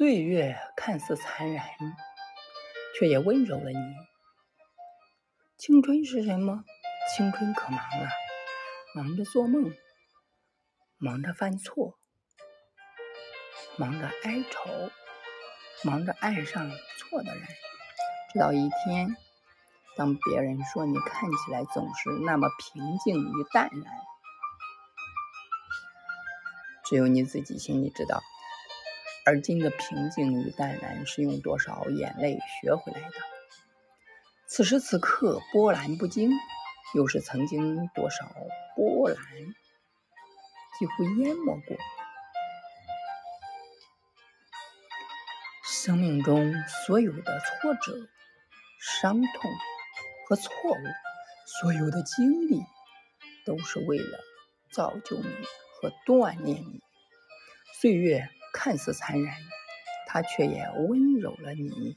岁月看似残忍，却也温柔了你。青春是什么？青春可忙了，忙着做梦，忙着犯错，忙着哀愁，忙着爱上错的人。直到一天，当别人说你看起来总是那么平静与淡然，只有你自己心里知道，而今的平静与淡然是用多少眼泪学回来的。此时此刻波澜不惊，又是曾经多少波澜几乎淹没过。生命中所有的挫折、伤痛和错误，所有的经历，都是为了造就你和锻炼你。岁月看似残忍，它却也温柔了你。